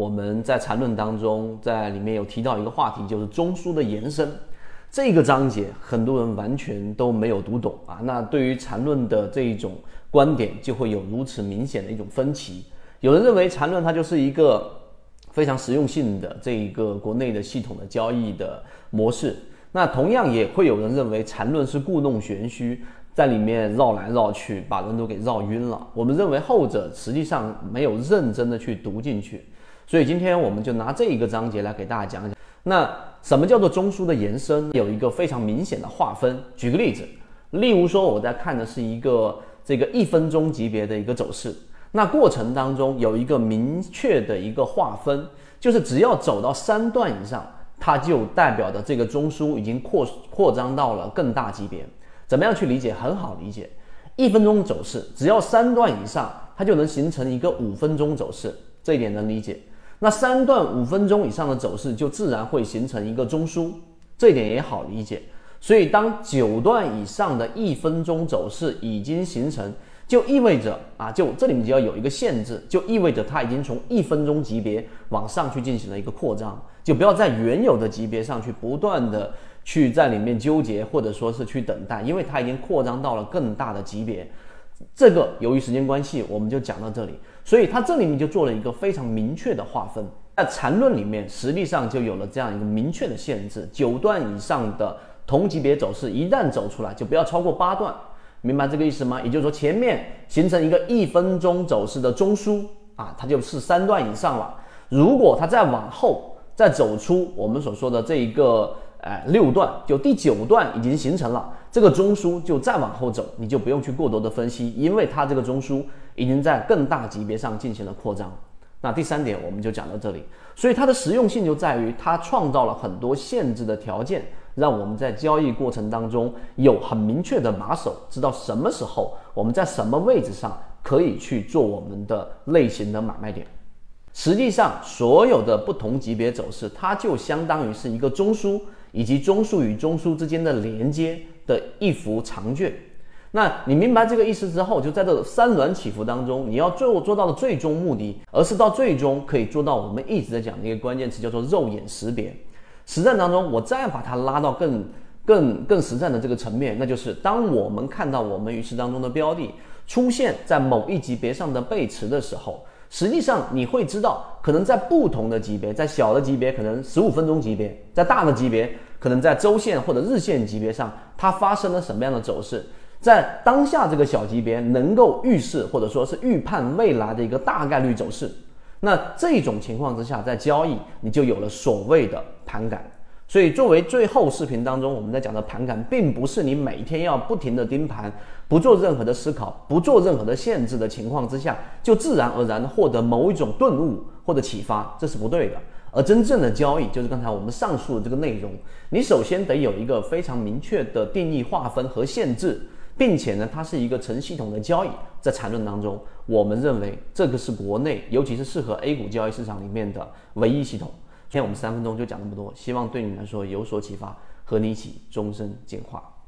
我们在缠论当中，在里面有提到一个话题，就是中枢的延伸。这个章节很多人完全都没有读懂啊。那对于缠论的这一种观点，就会有如此明显的一种分歧。有人认为缠论它就是一个非常实用性的这一个国内的系统的交易的模式。那同样也会有人认为缠论是故弄玄虚，在里面绕来绕去，把人都给绕晕了。我们认为后者实际上没有认真的去读进去。所以今天我们就拿这一个章节来给大家讲讲，那什么叫做中枢的延伸？有一个非常明显的划分。举个例子，例如说我在看的是一个这个一分钟级别的一个走势，那过程当中有一个明确的一个划分，就是只要走到三段以上，它就代表的这个中枢已经扩扩张到了更大级别。怎么样去理解？很好理解，一分钟走势只要三段以上，它就能形成一个五分钟走势，这一点能理解。那三段五分钟以上的走势就自然会形成一个中枢，这一点也好理解。所以当九段以上的一分钟走势已经形成，就意味着啊，就这里面就要有一个限制，就意味着它已经从一分钟级别往上去进行了一个扩张，就不要在原有的级别上去不断的去在里面纠结或者说是去等待，因为它已经扩张到了更大的级别。这个由于时间关系，我们就讲到这里。所以它这里面就做了一个非常明确的划分，在缠论里面实际上就有了这样一个明确的限制：九段以上的同级别走势一旦走出来，就不要超过八段，明白这个意思吗？也就是说，前面形成一个一分钟走势的中枢啊，它就是三段以上了。如果它再往后再走出我们所说的这一个。哎，六段就第九段已经形成了，这个中枢就再往后走，你就不用去过多的分析，因为它这个中枢已经在更大级别上进行了扩张。那第三点我们就讲到这里，所以它的实用性就在于它创造了很多限制的条件，让我们在交易过程当中有很明确的把手，知道什么时候我们在什么位置上可以去做我们的类型的买卖点。实际上，所有的不同级别走势，它就相当于是一个中枢。以及中枢与中枢之间的连接的一幅长卷，那你明白这个意思之后，就在这三轮起伏当中，你要最后做到的最终目的，而是到最终可以做到我们一直在讲的一个关键词，叫做肉眼识别。实战当中，我再把它拉到更更更实战的这个层面，那就是当我们看到我们鱼池当中的标的出现在某一级别上的背驰的时候。实际上你会知道，可能在不同的级别，在小的级别可能十五分钟级别，在大的级别可能在周线或者日线级别上，它发生了什么样的走势，在当下这个小级别能够预示或者说是预判未来的一个大概率走势。那这种情况之下，在交易你就有了所谓的盘感。所以，作为最后视频当中我们在讲的盘感，并不是你每天要不停的盯盘，不做任何的思考，不做任何的限制的情况之下，就自然而然的获得某一种顿悟或者启发，这是不对的。而真正的交易，就是刚才我们上述的这个内容，你首先得有一个非常明确的定义划分和限制，并且呢，它是一个成系统的交易。在缠论当中，我们认为这个是国内，尤其是适合 A 股交易市场里面的唯一系统。今天我们三分钟就讲那么多，希望对你来说有所启发，和你一起终身进化。